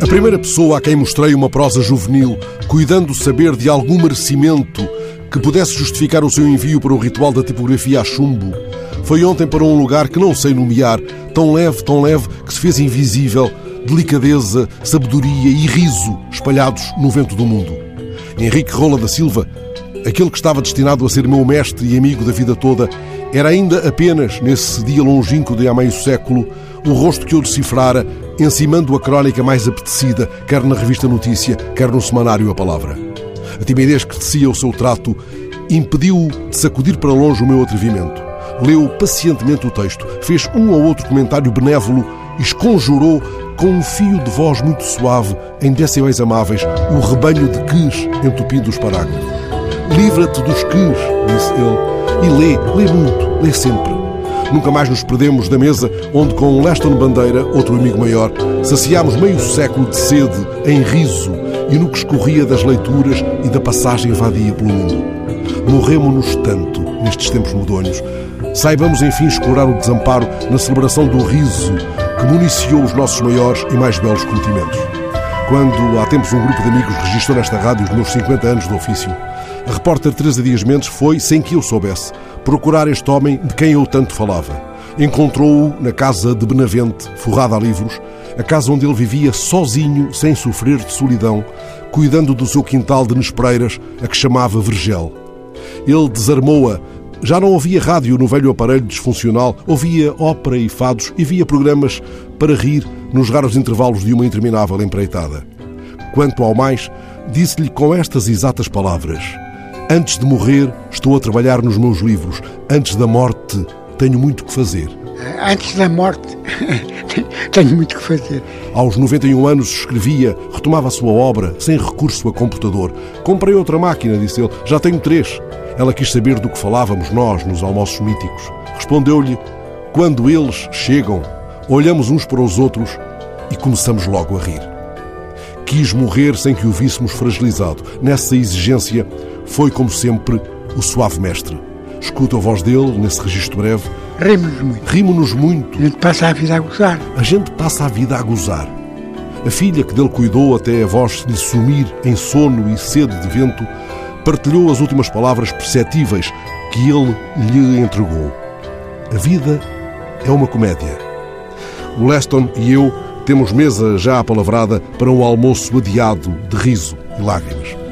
A primeira pessoa a quem mostrei uma prosa juvenil, cuidando saber de algum merecimento que pudesse justificar o seu envio para o ritual da tipografia a chumbo, foi ontem para um lugar que não sei nomear, tão leve, tão leve, que se fez invisível, delicadeza, sabedoria e riso espalhados no vento do mundo. Henrique Rola da Silva, aquele que estava destinado a ser meu mestre e amigo da vida toda, era ainda apenas, nesse dia longínquo de há meio século, o rosto que eu decifrara, encimando a crónica mais apetecida, quer na revista Notícia, quer no semanário A Palavra. A timidez que tecia o seu trato impediu-o de sacudir para longe o meu atrevimento. Leu pacientemente o texto, fez um ou outro comentário benévolo e esconjurou com um fio de voz muito suave, em decibéis amáveis, o rebanho de quis entupindo os parágrafos. Livra-te dos quis, disse ele, e lê, lê muito, lê sempre. Nunca mais nos perdemos da mesa onde, com Leston Bandeira, outro amigo maior, saciámos meio século de sede em riso e no que escorria das leituras e da passagem vadia pelo mundo. Morremos-nos tanto nestes tempos medonhos. Saibamos, enfim, escurar o desamparo na celebração do riso que municiou os nossos maiores e mais belos cometimentos. Quando há tempos um grupo de amigos registrou nesta rádio os meus 50 anos de ofício, a repórter Teresa Dias Mendes foi, sem que eu soubesse, procurar este homem de quem eu tanto falava. Encontrou-o na casa de Benavente, forrada a livros, a casa onde ele vivia sozinho, sem sofrer de solidão, cuidando do seu quintal de Nespereiras, a que chamava Vergel. Ele desarmou-a. Já não ouvia rádio no velho aparelho disfuncional, ouvia ópera e fados e via programas para rir nos raros intervalos de uma interminável empreitada. Quanto ao mais, disse-lhe com estas exatas palavras: Antes de morrer, estou a trabalhar nos meus livros. Antes da morte, tenho muito que fazer. Antes da morte, tenho muito que fazer. Aos 91 anos escrevia, retomava a sua obra, sem recurso a computador. Comprei outra máquina, disse ele, já tenho três. Ela quis saber do que falávamos nós nos almoços míticos. Respondeu-lhe: Quando eles chegam, olhamos uns para os outros e começamos logo a rir. Quis morrer sem que o víssemos fragilizado. Nessa exigência, foi, como sempre, o suave mestre. Escuta a voz dele nesse registro breve. Rimos-nos muito. Rimo-nos muito. A gente passa a vida a gozar. A gente passa a vida a gozar. A filha que dele cuidou até a voz lhe sumir em sono e sede de vento, partilhou as últimas palavras perceptíveis que ele lhe entregou. A vida é uma comédia. O Leston e eu temos mesa já apalavrada para um almoço adiado de riso e lágrimas.